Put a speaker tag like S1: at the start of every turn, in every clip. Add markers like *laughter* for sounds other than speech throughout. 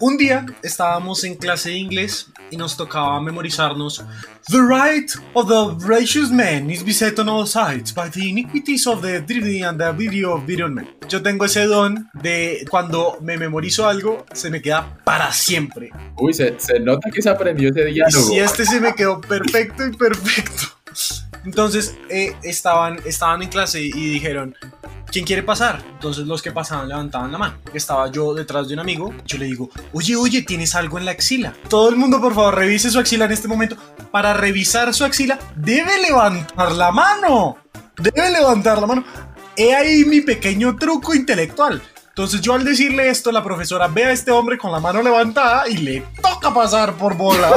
S1: Un día estábamos en clase de inglés y nos tocaba memorizarnos The right of the righteous man is beset on all sides by the iniquities of the greedy and the video of video men. Yo tengo ese don de cuando me memorizo algo, se me queda para siempre.
S2: Uy, se, se nota que se aprendió ese
S1: Y
S2: diálogo.
S1: si este se me quedó perfecto y perfecto. Entonces eh, estaban, estaban en clase y dijeron, ¿quién quiere pasar? Entonces los que pasaban levantaban la mano. Estaba yo detrás de un amigo. Yo le digo, oye, oye, ¿tienes algo en la axila? Todo el mundo, por favor, revise su axila en este momento. Para revisar su axila, debe levantar la mano. Debe levantar la mano. He ahí mi pequeño truco intelectual. Entonces yo al decirle esto, la profesora ve a este hombre con la mano levantada y le toca pasar por bola.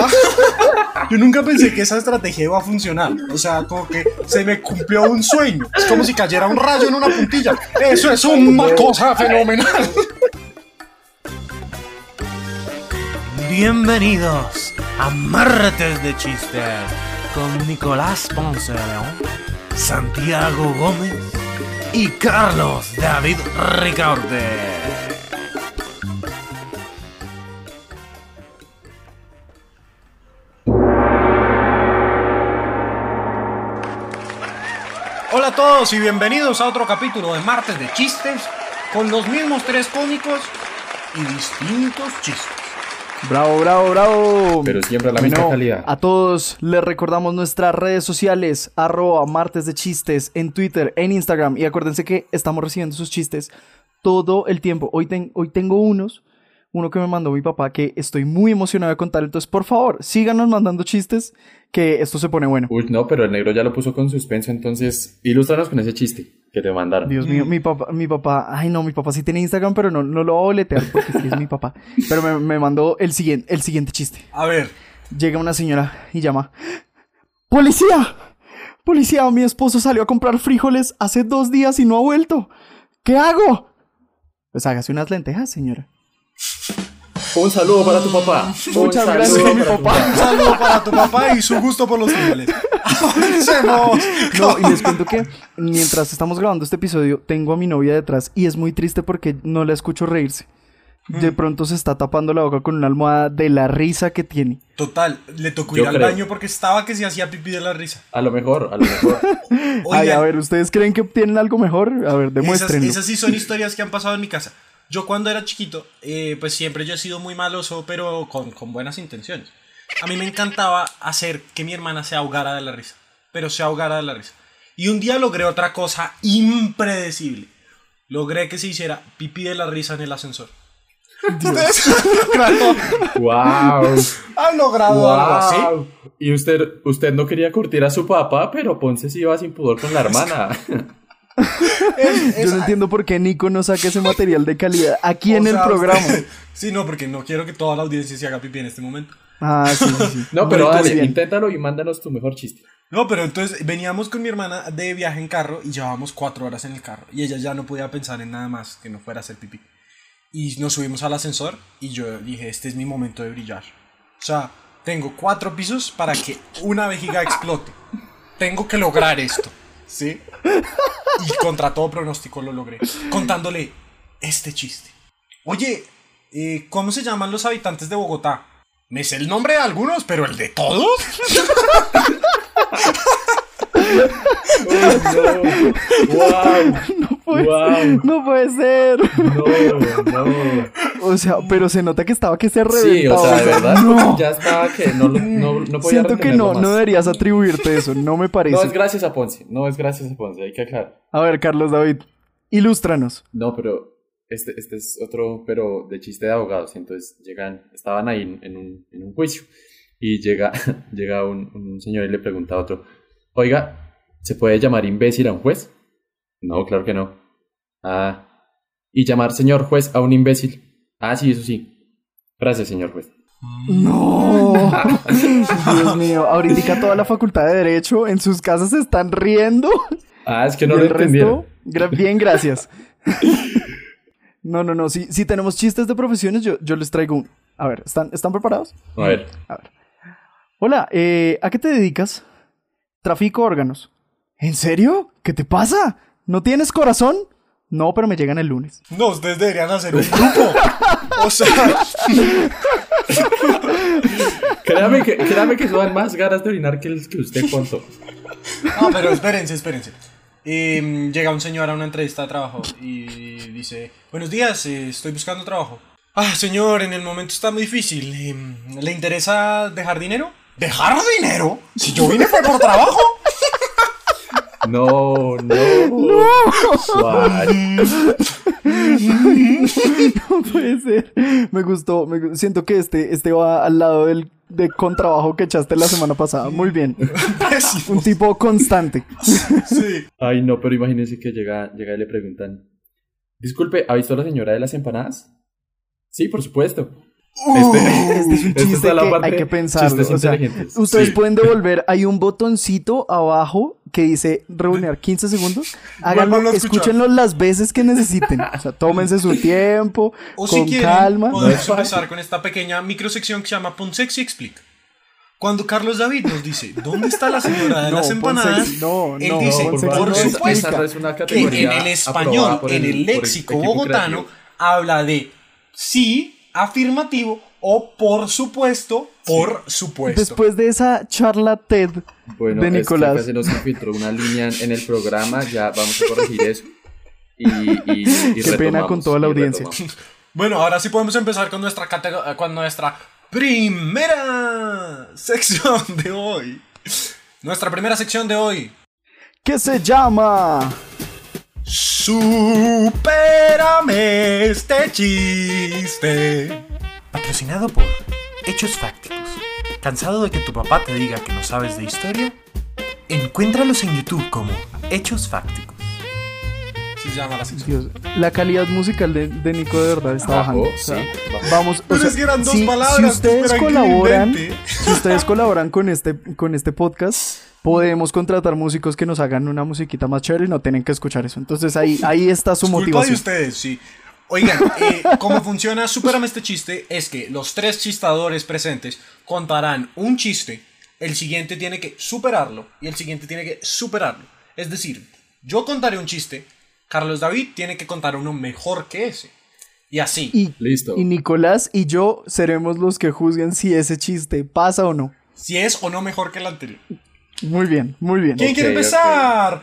S1: *laughs* Yo nunca pensé que esa estrategia iba a funcionar. O sea, como que se me cumplió un sueño. Es como si cayera un rayo en una puntilla. Eso es una cosa fenomenal.
S3: Bienvenidos a Martes de Chistes con Nicolás Ponce de León, Santiago Gómez y Carlos David Ricaurte.
S1: Hola a todos y bienvenidos a otro capítulo de Martes de Chistes con los mismos tres cómicos y distintos chistes.
S4: Bravo, bravo, bravo.
S2: Pero siempre a la misma calidad.
S4: A todos les recordamos nuestras redes sociales, arroba martes de chistes, en Twitter, en Instagram. Y acuérdense que estamos recibiendo sus chistes todo el tiempo. Hoy, ten- hoy tengo unos, uno que me mandó mi papá que estoy muy emocionado de contar. Entonces, por favor, síganos mandando chistes, que esto se pone bueno.
S2: Uy, no, pero el negro ya lo puso con suspenso, entonces ilústranos con ese chiste que te mandaron.
S4: Dios mío, mi papá, mi papá, ay no, mi papá sí tiene Instagram, pero no, no lo voy a boletear porque sí es mi papá. Pero me, me mandó el siguiente, el siguiente chiste.
S1: A ver,
S4: Llega una señora y llama. ¡Policía! ¡Policía! Mi esposo salió a comprar frijoles hace dos días y no ha vuelto. ¿Qué hago? Pues hágase unas lentejas, señora.
S2: Un saludo para tu papá. Un
S4: Muchas
S2: saludo
S4: gracias, mi
S2: para tu
S4: papá.
S1: un saludo para tu papá y su gusto por los frijoles. Avancemos.
S4: No, y les cuento que mientras estamos grabando este episodio, tengo a mi novia detrás y es muy triste porque no la escucho reírse. De pronto se está tapando la boca con una almohada de la risa que tiene.
S1: Total, le tocó
S2: Yo
S1: ir al
S2: creo.
S1: baño porque estaba que se hacía pipí de la risa.
S2: A lo mejor, a lo mejor. *laughs*
S4: Ay,
S1: Oigan,
S4: a ver, ¿ustedes creen que tienen algo mejor? A ver,
S1: Esas,
S4: demuéstrenlo.
S1: esas sí son historias que han pasado en mi casa. Yo cuando era chiquito, eh, pues siempre yo he sido muy maloso, pero con, con buenas intenciones. A mí me encantaba hacer que mi hermana se ahogara de la risa, pero se ahogara de la risa. Y un día logré otra cosa impredecible. Logré que se hiciera pipí de la risa en el ascensor. ¿Ustedes *laughs* claro,
S2: wow.
S1: han logrado algo así?
S2: Wow. Y usted, usted no quería curtir a su papá, pero Ponce sí iba sin pudor con la hermana.
S1: Es-
S4: Yo no entiendo por qué Nico no saca ese material de calidad aquí *laughs*
S1: o
S4: en el
S1: sea,
S4: programa. *laughs*
S1: Sí, no, porque no quiero que toda la audiencia se haga pipí en este momento.
S4: Ah, sí, sí, sí.
S2: No, pero dale,
S4: bien.
S2: inténtalo y mándanos tu mejor chiste.
S1: No, pero entonces veníamos con mi hermana de viaje en carro y llevábamos cuatro horas en el carro. Y ella ya no podía pensar en nada más que no fuera a hacer pipí. Y nos subimos al ascensor y yo dije, este es mi momento de brillar. O sea, tengo cuatro pisos para que una vejiga explote. Tengo que lograr esto. ¿Sí? Y contra todo pronóstico lo logré. Contándole este chiste. Oye, eh, ¿cómo se llaman los habitantes de Bogotá? Me sé el nombre de algunos, pero el de todos. *laughs*
S2: wow.
S4: No *laughs* puede,
S2: Wow.
S4: no puede ser.
S2: No, no.
S4: O sea, pero se nota que estaba que se
S2: Sí,
S4: reventaba.
S2: o sea, de verdad,
S4: No.
S2: ya estaba que no, lo- no, no podía
S4: Siento que no,
S2: más.
S4: no deberías atribuirte eso, no me parece.
S2: No es gracias a Ponce, no es gracias a Ponce, hay que aclarar.
S4: A ver, Carlos David, ilústranos.
S2: No, pero este, este es otro, pero de chiste de abogados. Entonces llegan, estaban ahí en, en un, en un juicio y llega, *laughs* llega un, un señor y le pregunta a otro, oiga, ¿se puede llamar imbécil a un juez? No, claro que no. Ah, ¿y llamar señor juez a un imbécil? Ah, sí, eso sí. Gracias, señor juez.
S4: No. *laughs* Dios mío, ahorita toda la facultad de Derecho en sus casas se están riendo.
S2: Ah, es que no lo entendieron.
S4: resto, bien, gracias. *laughs* No, no, no. Si, si tenemos chistes de profesiones, yo, yo les traigo un. A ver, ¿están, ¿están preparados?
S2: A ver,
S4: Hola, eh, ¿a qué te dedicas? Trafico órganos. ¿En serio? ¿Qué te pasa? ¿No tienes corazón? No, pero me llegan el lunes.
S1: No, ustedes deberían hacer un grupo. O sea,
S2: Créame que, créame que dan más ganas de orinar que el que usted contó.
S1: no, pero espérense, espérense. Eh, llega un señor a una entrevista de trabajo y dice, buenos días, eh, estoy buscando trabajo. Ah, señor, en el momento está muy difícil. Eh, ¿Le interesa dejar dinero? ¿Dejar dinero? Si yo vine fue por trabajo.
S2: No, no. What? *laughs*
S4: No puede ser. Me gustó. me siento que este, este va al lado del de contrabajo que echaste la semana pasada. Muy bien.
S1: Pésimo.
S4: Un tipo constante.
S1: Sí.
S2: Ay, no, pero imagínense que llega, llega y le preguntan. Disculpe, ¿ha visto a la señora de las empanadas? Sí, por supuesto. Este, *laughs*
S4: Este es un
S2: esta
S4: chiste
S2: es la
S4: que
S2: parte-
S4: hay que pensarlo.
S2: chistes
S4: o sea, ustedes
S2: Sí.
S4: pueden devolver. Hay un botoncito abajo que dice reunir 15 segundos. Háganlo,
S1: escuchar.
S4: escúchenlo las veces que necesiten. O sea, tómense su *laughs* tiempo,
S1: O
S4: con
S1: si quieren,
S4: calma.
S1: podemos empezar con esta pequeña microsección que se llama Ponsexy Explica. Cuando Carlos David nos dice, ¿dónde está la señora de *laughs*
S4: No,
S1: las empanadas?
S4: No,
S1: él
S4: no,
S1: dice,
S2: por
S1: supuesto, que en el español, en
S2: el-
S1: el
S2: por el
S1: léxico bogotano,
S2: creativo.
S1: habla de sí, afirmativo o por supuesto, por supuesto.
S4: Después de esa charla TED
S2: Bueno,
S4: de Nicolás.
S2: se nos infiltró una línea en el programa, ya vamos a corregir eso. Y, y, y *laughs*
S4: Qué pena con toda la audiencia.
S2: retomamos.
S1: Bueno, ahora sí podemos empezar con nuestra con nuestra primera sección de hoy. Nuestra primera sección de hoy.
S4: que se llama
S1: Supérame este chiste.
S3: Patrocinado por Hechos Fácticos. ¿Cansado de que tu papá te diga que no sabes de historia? Encuéntralos en YouTube como Hechos Fácticos.
S1: Se llama la sección.
S4: Dios, la calidad musical de, de Nico de verdad está
S2: Bajó,
S4: bajando. o sea,
S2: sí, bajó.
S4: Vamos, o
S1: Pero
S4: sea,
S1: es que eran dos
S4: si,
S1: palabras,
S4: si ustedes colaboran, si ustedes colaboran con este, con este podcast, podemos contratar músicos que nos hagan una musiquita más chévere y no tienen que escuchar eso. Entonces ahí, ahí está su
S1: Es culpa de
S4: motivación.
S1: ustedes, sí. Oigan, eh, cómo funciona Supérame este chiste es que los tres chistadores presentes contarán un chiste, el siguiente tiene que superarlo y el siguiente tiene que superarlo. Es decir, yo contaré un chiste, Carlos David tiene que contar uno mejor que ese. Y así.
S4: Y,
S2: Listo.
S4: y Nicolás y yo seremos los que juzguen si ese chiste pasa o no.
S1: Si es o no mejor que el anterior.
S4: Muy bien, muy bien.
S1: ¿Quién quiere empezar?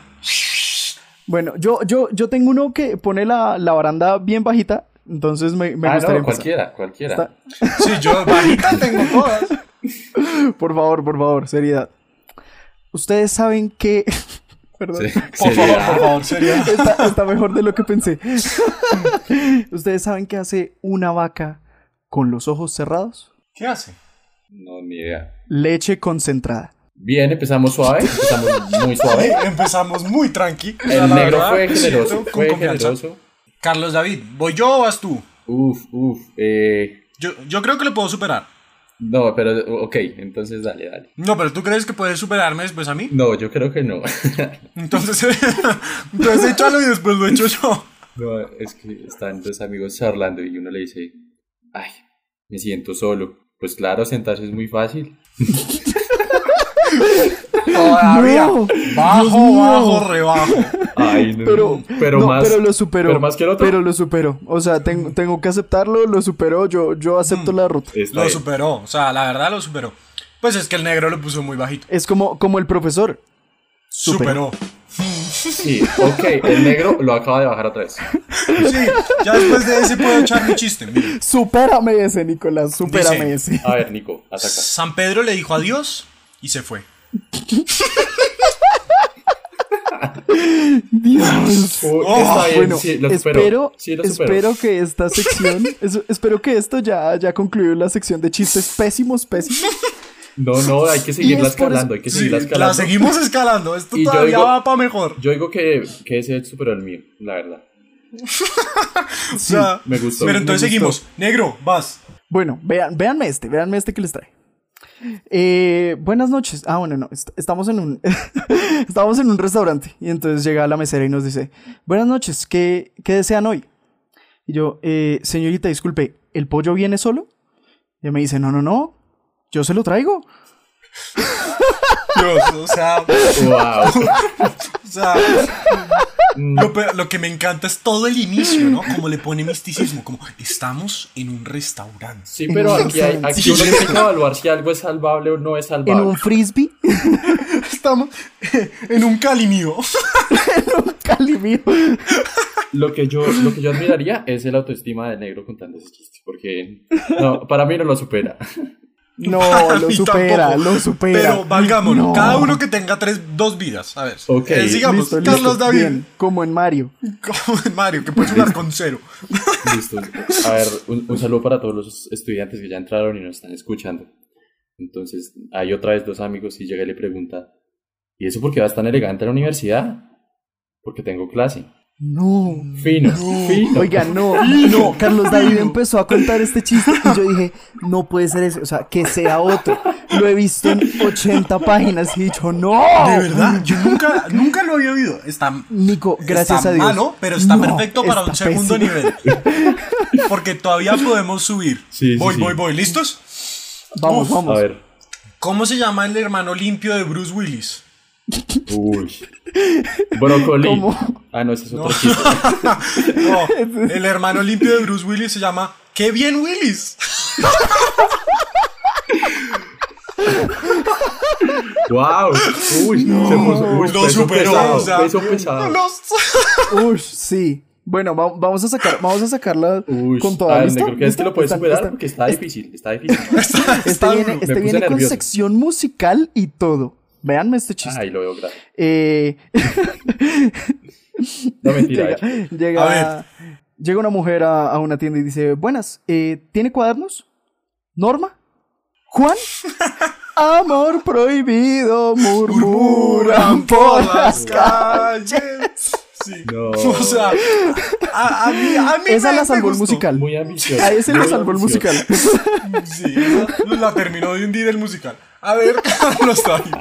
S4: Bueno, yo, yo, yo tengo uno que pone la, la baranda bien bajita, entonces me, me
S2: ah,
S4: gustaría
S2: no,
S4: empezar.
S2: cualquiera, cualquiera.
S4: Está- *laughs*
S1: Sí, yo bajita tengo todas. *laughs*
S4: Por favor, por favor, seriedad. Ustedes saben que... *laughs* Perdón.
S2: Sí,
S1: Por favor,
S2: seriedad.
S1: por favor, sería.
S4: Está, está mejor de lo que pensé. ¿Ustedes saben qué hace una vaca con los ojos cerrados?
S1: ¿Qué hace?
S2: No, ni idea.
S4: Leche concentrada.
S2: Bien, empezamos suave, empezamos muy suave. *laughs*
S1: Empezamos muy tranqui.
S2: El negro
S1: verdad,
S2: fue generoso,
S1: con
S2: fue
S1: confianza.
S2: generoso.
S1: Carlos David, ¿voy yo o vas tú?
S2: Uf, uf, eh...
S1: Yo, yo creo que le puedo superar.
S2: No, pero, ok, entonces dale, dale.
S1: No, pero ¿tú crees que puedes superarme después a mí?
S2: No, yo creo que no. *laughs*
S1: Entonces, *laughs* entonces échalo y después lo echo yo.
S2: No, es que están dos amigos charlando y uno le dice, ay, me siento solo. Pues claro, sentarse es muy fácil.
S1: Todavía.
S4: No,
S1: bajo,
S4: Dios mío.
S1: bajo, rebajo.
S2: Ay, *laughs* no.
S4: Pero,
S2: pero
S4: no,
S2: más.
S4: pero lo superó.
S2: pero más que el otro.
S4: Pero lo superó. O sea, tengo, tengo que aceptarlo, lo superó. Yo, yo acepto
S1: Mm.
S4: la ruta.
S1: Lo
S2: bien.
S1: superó. O sea, la verdad lo superó. Pues es que el negro lo puso muy bajito.
S4: Es como, como el profesor. Superó.
S2: Sí, ok, el negro lo acaba de bajar otra vez.
S1: Sí, ya después de ese puedo echar mi chiste. Mire.
S4: Supérame ese, Nicolás. Supérame
S1: Dice-
S4: ese.
S2: A ver, Nico, ataca.
S1: San Pedro le dijo adiós y se fue.
S4: Dios.
S2: Oh,
S1: Oh,
S2: está bien,
S4: Bueno,
S2: sí, lo superó.
S4: espero,
S2: Sí, lo superó.
S4: espero que esta sección, *laughs* espero que esto ya, ya concluyó la sección de chistes pésimos, pésimos.
S2: No, no, hay que seguirla
S4: es
S2: escalando, hay que
S1: Sí,
S2: seguirla
S1: la
S2: escalando.
S1: seguimos escalando. *laughs* Esto
S2: Y
S1: todavía
S2: digo-
S1: va para mejor.
S2: Yo digo que, que ese superó el mío, la verdad. *laughs*
S1: O sea,
S2: me gustó.
S1: Pero entonces
S2: gustó.
S1: seguimos. Negro, vas.
S4: Bueno, vean, véanme este, véanme este que les trae. Eh, buenas noches. Ah, bueno, no, est- estamos en un *laughs* estamos en un restaurante y entonces llega la mesera y nos dice, buenas noches, ¿qué, qué desean hoy? Y yo, eh, señorita, disculpe, ¿el pollo viene solo? Y ella me dice, no, no, no, yo se lo traigo.
S1: Dios, o sea,
S2: Wow.
S1: o sea, lo, pe- lo que me encanta es todo el inicio, ¿no? Como le pone misticismo, como estamos en un restaurante.
S2: Sí, pero aquí, hay, aquí
S1: Sí.
S2: uno tiene que evaluar si algo es salvable o no es
S4: En
S2: salvable.
S4: un frisbee, *laughs*
S1: Estamos en un cali mío. *laughs*
S4: Cali mío.
S2: Lo que yo, lo que yo admiraría es el autoestima del negro contando ese chiste, porque no, para mí no lo supera.
S4: No, lo *laughs* supera,
S1: tampoco.
S4: lo supera.
S1: Pero valgámonos,
S4: No.
S1: cada uno que tenga tres, dos vidas. A ver.
S2: Ok.
S1: Eh, sigamos,
S4: Listo, listo.
S1: Carlos David.
S4: Bien, como en Mario.
S1: Como en Mario, que puede jugar con cero. *laughs*
S2: Listo. A ver, un, un saludo para todos los estudiantes que ya entraron y nos están escuchando. Entonces, hay otra vez dos amigos y llega y le pregunta, ¿y eso por qué vas tan elegante a la universidad? Porque tengo clase.
S4: No.
S2: Fino, fino.
S4: Oiga, no, no, Carlos David empezó a contar este chiste y yo dije, no puede ser ese, o sea, que sea otro. Lo he visto en 80 páginas y he dicho, no.
S1: De verdad, yo nunca, nunca lo había oído. Está,
S4: Nico, gracias
S1: está
S4: a Dios.
S1: malo, pero está
S4: No,
S1: perfecto para
S4: está
S1: un segundo
S4: pésimo.
S1: nivel. Porque todavía podemos subir.
S2: Sí, sí,
S1: voy,
S2: sí.
S1: voy, voy. ¿Listos?
S4: Vamos,
S1: Uf,
S4: vamos.
S2: A ver.
S1: ¿Cómo se llama el hermano limpio de Bruce Willis?
S2: Uy. Brócoli.
S4: ¿Cómo?
S2: Ah, no, ese es otro chiste. *laughs*
S1: No, *laughs* el hermano limpio de Bruce Willis se llama ¡Qué bien Willis! *laughs*
S2: ¡Wow! Uy, se puso. Uy,
S1: Lo
S2: peso
S1: superó,
S2: pesado,
S1: o sea,
S2: peso pesado.
S1: los-
S4: Uy, sí. Bueno, va- vamos a sacar, vamos a sacarla
S2: Uy,
S4: con toda
S2: a ver,
S4: ¿listo?
S2: negro, ¿crees que
S4: ¿Listo?
S2: lo puedes
S4: Está-
S2: superar?
S4: está-
S2: Porque está difícil, está difícil.
S4: Este
S1: Está
S4: viene, este viene con
S2: nervioso.
S4: sección musical y todo. Véanme este chiste.
S2: Ay, lo veo grave.
S4: Eh,
S2: No, mentira. *laughs*
S4: llega, llega, llega una mujer a, a una tienda y dice, buenas, eh, ¿tiene cuadernos? ¿Norma? ¿Juan? Amor prohibido, murmuran por las calles.
S1: Sí.
S2: No. *laughs*
S1: O sea, a, a mí, a mí
S4: Esa
S1: me-
S4: la salvó el musical.
S2: Muy ambicioso.
S4: A ese
S2: muy
S4: salvó el musical.
S1: Sí, esa la terminó de hundir el musical. A ver, *laughs* Carlos David.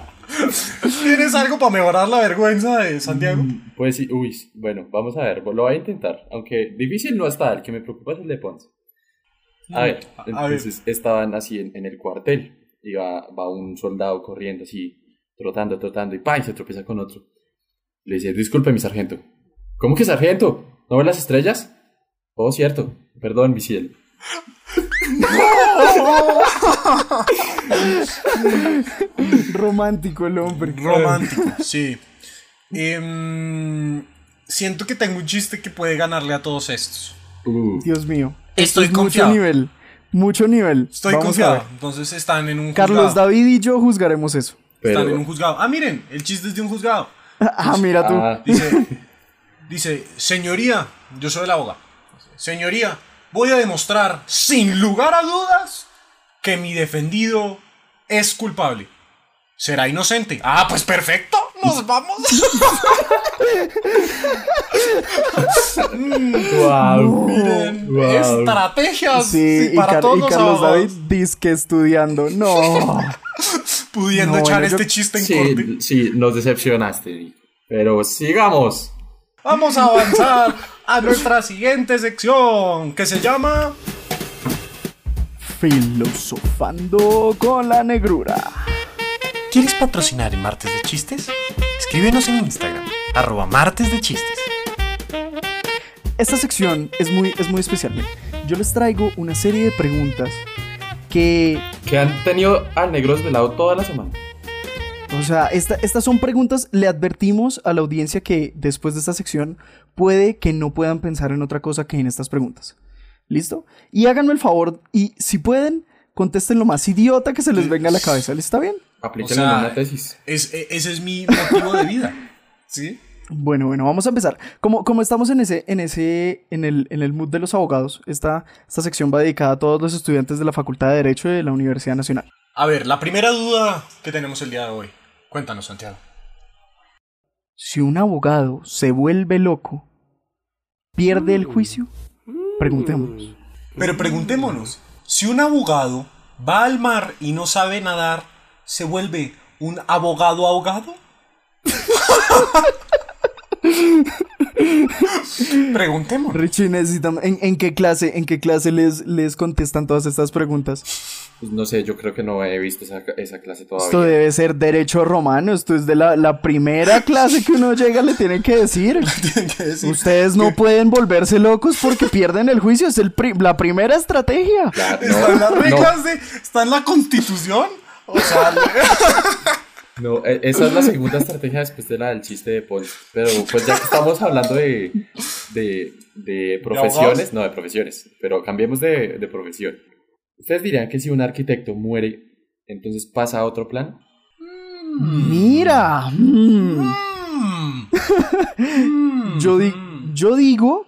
S1: ¿Tienes algo para mejorar la vergüenza de Santiago?
S2: Pues sí, uy, bueno, vamos a ver, lo voy a intentar. Aunque difícil no está, el que me preocupa es el de Ponce. A ver,
S1: A ver.
S2: entonces estaban así en, en el cuartel. Y va, va un soldado corriendo así, trotando, trotando, y ¡pam! se tropieza con otro. Le dice, disculpe, mi sargento. ¿Cómo que sargento? ¿No ve las estrellas? Oh, cierto. Perdón, mi cielo. *laughs*
S4: Romántico el hombre.
S1: Romántico, sí. Em, siento que tengo un chiste que puede ganarle a todos estos.
S2: Uh,
S4: Dios mío.
S1: Estoy
S4: Es
S1: confiado.
S4: Mucho nivel. Mucho nivel.
S1: Estoy
S4: Vamos
S1: confiado. Entonces están en un
S4: Carlos
S1: juzgado.
S4: David y yo juzgaremos eso.
S2: pero,
S1: Están en un juzgado. Ah, miren, el chiste es de un juzgado. *laughs*
S4: Ah, mira tú.
S2: Ah,
S1: Dice, dice, señoría, yo soy el abogado. Señoría, voy a demostrar sin lugar a dudas que mi defendido es culpable. Será inocente. Ah, pues perfecto, nos vamos.
S2: wow. *laughs*
S1: Miren,
S2: Wow.
S1: estrategias
S4: Sí, y,
S1: para
S4: Car-
S1: todos
S4: y
S1: los
S4: Carlos David
S1: abogados,
S4: dice que estudiando. No. *laughs*
S1: pudiendo
S4: No,
S1: echar
S4: bueno, yo-
S1: este chiste en corte.
S2: Sí, sí, nos decepcionaste. Pero sigamos.
S1: Vamos a avanzar a nuestra siguiente sección que se llama
S4: Filosofando con la negrura.
S3: ¿Quieres patrocinar en Martes de Chistes? Escríbenos en Instagram, arroba martes de chistes.
S4: Esta sección es muy, es muy especial. Yo les traigo una serie de preguntas que,
S2: Que han tenido al negro desvelado toda la semana.
S4: O sea, esta- estas son preguntas, le advertimos a la audiencia que después de esta sección puede que no puedan pensar en otra cosa que en estas preguntas. ¿Listo? Y háganme el favor y si pueden, contesten lo más idiota que se les venga a la cabeza. ¿Les está bien?
S2: Aplíquenlo
S1: O sea,
S2: en una tesis.
S1: es, e- ese es mi motivo de vida. ¿Sí?
S4: Bueno, bueno, vamos a empezar. Como, como estamos en ese, en ese, en el, en el mood de los abogados, esta, esta sección va dedicada a todos los estudiantes de la Facultad de Derecho de la Universidad Nacional.
S1: A ver, la primera duda que tenemos el día de hoy. Cuéntanos, Santiago.
S4: Si un abogado se vuelve loco, ¿pierde el juicio? Preguntémonos.
S1: Pero preguntémonos, si un abogado va al mar y no sabe nadar, ¿se vuelve un abogado ahogado? Preguntémonos.
S4: Richie, necesitamos. ¿En, en qué clase, en qué clase les, les contestan todas estas preguntas?
S2: Pues no sé, yo creo que no he visto esa, esa clase todavía.
S4: Esto debe ser derecho romano. Esto es de la, la primera clase que uno llega, le tienen que decir. *laughs*
S1: Tienen que decir.
S4: Ustedes no pueden volverse locos porque pierden el juicio. Es el pri- la primera estrategia.
S2: Claro,
S1: Está en las
S2: no,
S1: reglas de. Está en la constitución. O sea, *laughs*
S2: no, e- esa es la segunda estrategia después de la del chiste de Paul. Pero pues ya que estamos hablando de, de, de profesiones, no, de profesiones, pero cambiemos de, de profesión. ¿Ustedes dirían que si un arquitecto muere, entonces pasa a otro plan?
S4: Mira. mm,
S1: mm, mm,
S4: Yo, di-
S1: mm.
S4: yo digo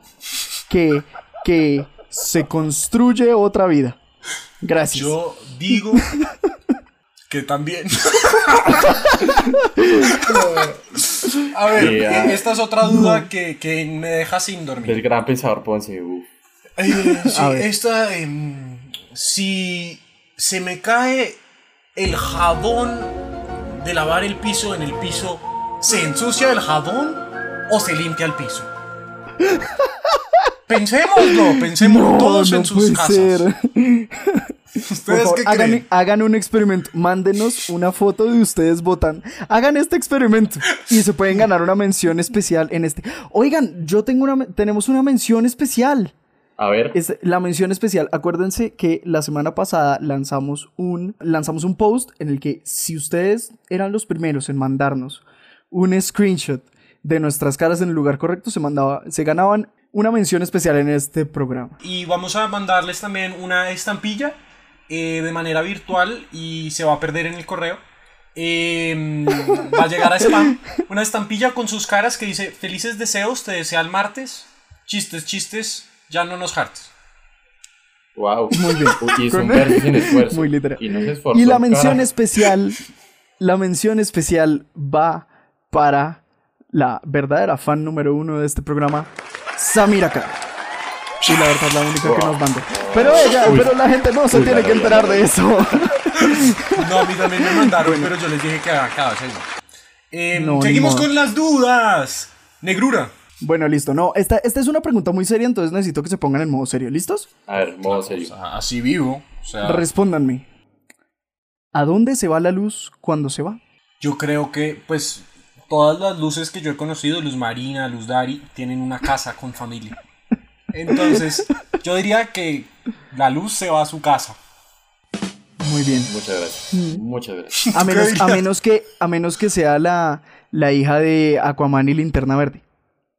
S4: que, que se construye otra vida. Gracias.
S1: Yo digo que también. A ver, esta es otra duda que, que me deja sin
S2: El
S1: dormir.
S2: gran pensador Ponce, uf.
S1: Eh, sí, esta. em, si se me cae el jabón de lavar el piso en el piso, ¿se ensucia el jabón o se limpia el piso? *laughs* Pensémoslo, pensemos
S4: no,
S1: todos
S4: no
S1: en sus casas.
S4: ser.
S1: ¿Ustedes
S4: favor,
S1: qué
S4: hagan, hagan un experimento. Mándenos una foto de ustedes votan. Hagan este experimento y se pueden ganar una mención especial en este. Oigan, yo tengo una, tenemos una mención especial.
S2: A ver,
S4: Es la mención especial. Acuérdense que la semana pasada lanzamos un, lanzamos un post en el que si ustedes eran los primeros en mandarnos un screenshot de nuestras caras en el lugar correcto, se, mandaba, se ganaban una mención especial en este programa.
S1: Y vamos a mandarles también una estampilla eh, de manera virtual y se va a perder en el correo. Eh, va a llegar a spam. Una estampilla con sus caras que dice felices deseos, te desea el martes. Chistes, chistes, ya no nos hartes.
S2: wow. *laughs*
S4: Muy bien.
S2: Hizo un
S4: Con-
S2: verso sin *laughs* esfuerzo.
S4: Muy literal.
S2: Y no se esforzó.
S4: Y la mención
S2: carajo.
S4: especial, *laughs* la mención especial va para la verdadera fan número uno de este programa, Samira Khan. Y la verdad la única que nos mandó. Pero ella,
S2: Uy.
S4: pero la gente no se
S2: Uy,
S4: tiene
S2: la
S4: que enterar de eso.
S1: No, a mí también me mandaron, pero yo les dije que cada vez Eh,
S4: No, ni
S1: seguimos con las dudas. Negrura.
S4: Bueno, listo. No, esta, esta es una pregunta muy seria, entonces necesito que se pongan en modo serio. ¿Listos?
S2: A ver, modo serio.
S1: así vivo. O sea,
S4: Respóndanme. ¿A dónde se va la luz cuando se va?
S1: yo creo que, pues, todas las luces que yo he conocido, Luz Marina, Luz Dari, tienen una casa con familia. Entonces, *laughs* yo diría que la luz se va a su casa.
S4: Muy bien.
S2: Muchas gracias. Muchas gracias.
S4: A menos, a menos que, a menos que sea la, la hija de Aquaman y Linterna Verde.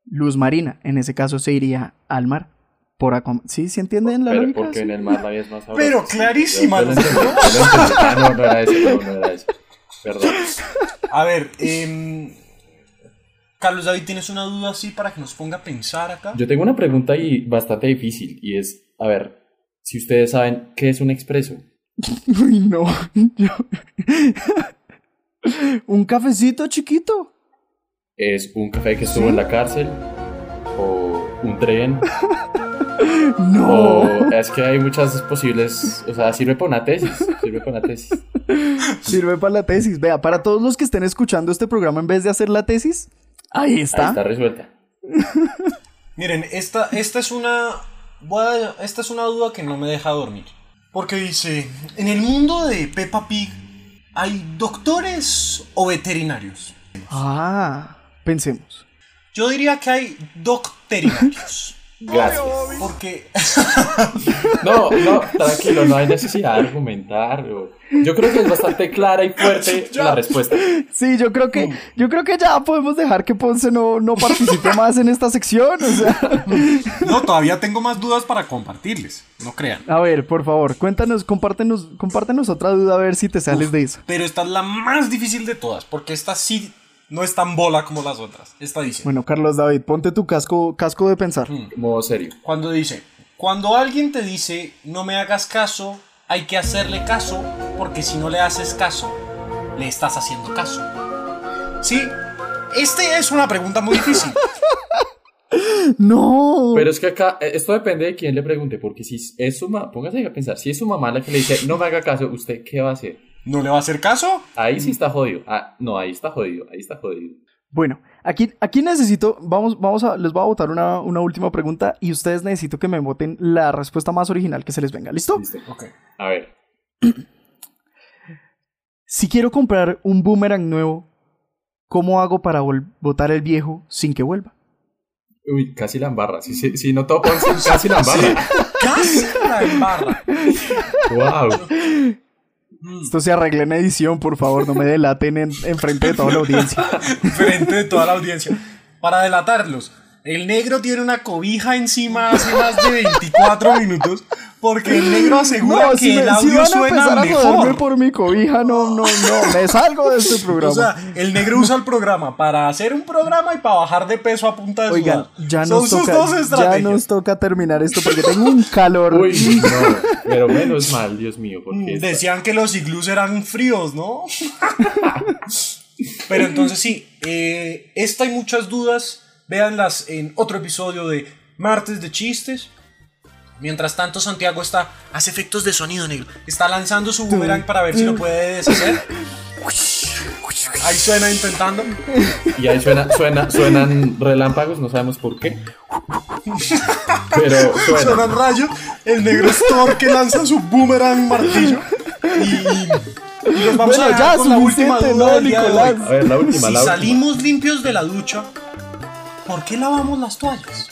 S4: Luz Marina, en ese caso se iría al mar. Por Aquaman. ¿Sí? ¿Sí entienden la
S2: Pero
S4: lógica?
S2: porque en el mar la vida es más sabrosa.
S1: Pero clarísima,
S2: Yo- yo. Ah, no, no era eso. No, no era eso. Perdón.
S1: A ver, em, Carlos David, ¿tienes una duda así para que nos ponga a pensar acá?
S2: Yo tengo una pregunta y bastante difícil y es, a ver, si ustedes saben qué es un expreso. *laughs*
S4: Uy, no. *laughs* Yo- *laughs* Un cafecito chiquito.
S2: ¿Es un café que estuvo en la cárcel? ¿O un tren? *laughs*
S4: No.
S2: ¿O es que hay muchas posibles, o sea, sirve para una tesis? Sirve para una tesis.
S4: Sirve para la tesis. Vea, para todos los que estén escuchando este programa en vez de hacer la tesis, ahí está.
S2: Ahí está resuelta. *laughs*
S1: Miren, esta, esta es una. voy a- esta es una duda que no me deja dormir. Porque dice: En el mundo de Peppa Pig, ¿hay doctores o veterinarios?
S4: Ah, pensemos.
S1: Yo diría que hay docterinarios. *laughs*
S2: Gracias.
S1: Porque. *laughs*
S2: No, no, tranquilo, no hay necesidad de argumentar. Yo creo que es bastante clara y fuerte *laughs* la respuesta.
S4: Sí, yo creo que, yo creo que ya podemos dejar que Ponce no, no participe más en esta sección. O sea.
S1: No, todavía tengo más dudas para compartirles. No crean.
S4: A ver, por favor, cuéntanos, compártenos, compártenos otra duda a ver si te sales de eso.
S1: Pero esta es la más difícil de todas. Porque esta sí no es tan bola como las otras. Esta dice.
S4: Bueno, Carlos David, ponte tu casco, casco de pensar.
S2: Modo serio.
S1: Cuando dice, cuando alguien te dice no me hagas caso, hay que hacerle caso, porque si no le haces caso, le estás haciendo caso. Sí, este es una pregunta muy difícil. *laughs*
S4: No.
S2: Pero es que acá, eh, esto depende de quién le pregunte, porque si es su mamá, póngase a pensar, si es su mamá la que le dice, no me haga caso, ¿usted qué va a hacer?
S1: ¿No le va a hacer caso?
S2: Ahí sí está jodido. Ah, no, ahí está jodido, ahí está jodido.
S4: Bueno, aquí, aquí necesito, vamos, vamos a, les voy a votar una, una última pregunta y ustedes necesito que me voten la respuesta más original que se les venga. ¿Listo?
S2: Listo.
S1: Ok.
S2: A ver, *clears throat*
S4: Si quiero comprar un boomerang nuevo, ¿cómo hago para botar el viejo sin que vuelva?
S2: Uy, casi la embarra. Si, si, si no topo, *laughs* *laughs* casi la embarra.
S1: Casi la embarra.
S2: Wow.
S4: Esto se arregla en edición, por favor, no me delaten en, en frente de toda la audiencia. *laughs*
S1: frente de toda la audiencia. Para delatarlos, el negro tiene una cobija encima hace más de 24 minutos porque el negro asegura que
S4: si, me-
S1: el
S4: si
S1: audio
S4: van a
S1: suena
S4: a
S1: mejor.
S4: por mi cobija, no, no, no, me salgo de este *laughs* programa.
S1: O sea, el negro usa el programa para hacer un programa y para bajar de peso a punta de
S4: Oigan,
S1: sudar.
S4: ya
S1: Son
S4: nos,
S1: sus
S4: toca,
S1: dos
S4: ya nos toca terminar esto porque tengo un calor.
S2: Uy, *laughs* no. Pero menos mal, Dios mío. Porque esta-
S1: Decían que los iglús eran fríos, ¿no? *laughs* Pero entonces sí, eh, esta y muchas dudas, véanlas en otro episodio de Martes de Chistes. Mientras tanto, Santiago está. Hace efectos de sonido, negro. Está lanzando su boomerang para ver si lo puede deshacer. Ahí suena intentando.
S2: Y ahí suena, suena, suenan relámpagos, no sabemos por qué. Pero suena.
S1: Suenan rayos. El negro es Thor que lanza su boomerang martillo. Y, y los vamos
S4: Bueno,
S1: a dejar
S4: ya,
S1: con la última duda
S4: ¿no,
S1: de
S4: Nicolás?
S2: A ver, la última,
S1: Si
S2: la última.
S1: salimos limpios de la ducha, ¿por qué lavamos las toallas?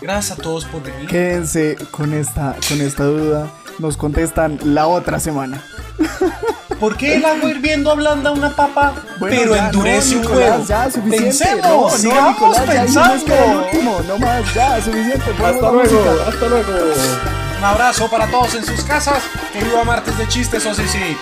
S1: Gracias a todos por venir.
S4: Quédense con esta, con esta duda. Nos contestan la otra semana. *laughs*
S1: ¿Por qué el agua hirviendo ablanda una papa,
S4: Bueno,
S1: pero
S4: ya,
S1: endurece
S4: no,
S1: un huevo?
S4: Ya, suficiente.
S1: Pensemos,
S4: no,
S1: sigamos
S4: Nicolás, ya
S1: pensando.
S4: último. No más, ya, suficiente.
S2: Hasta luego, hasta luego.
S1: Un abrazo para todos en sus casas. Que viva martes de chistes, o sí, sí.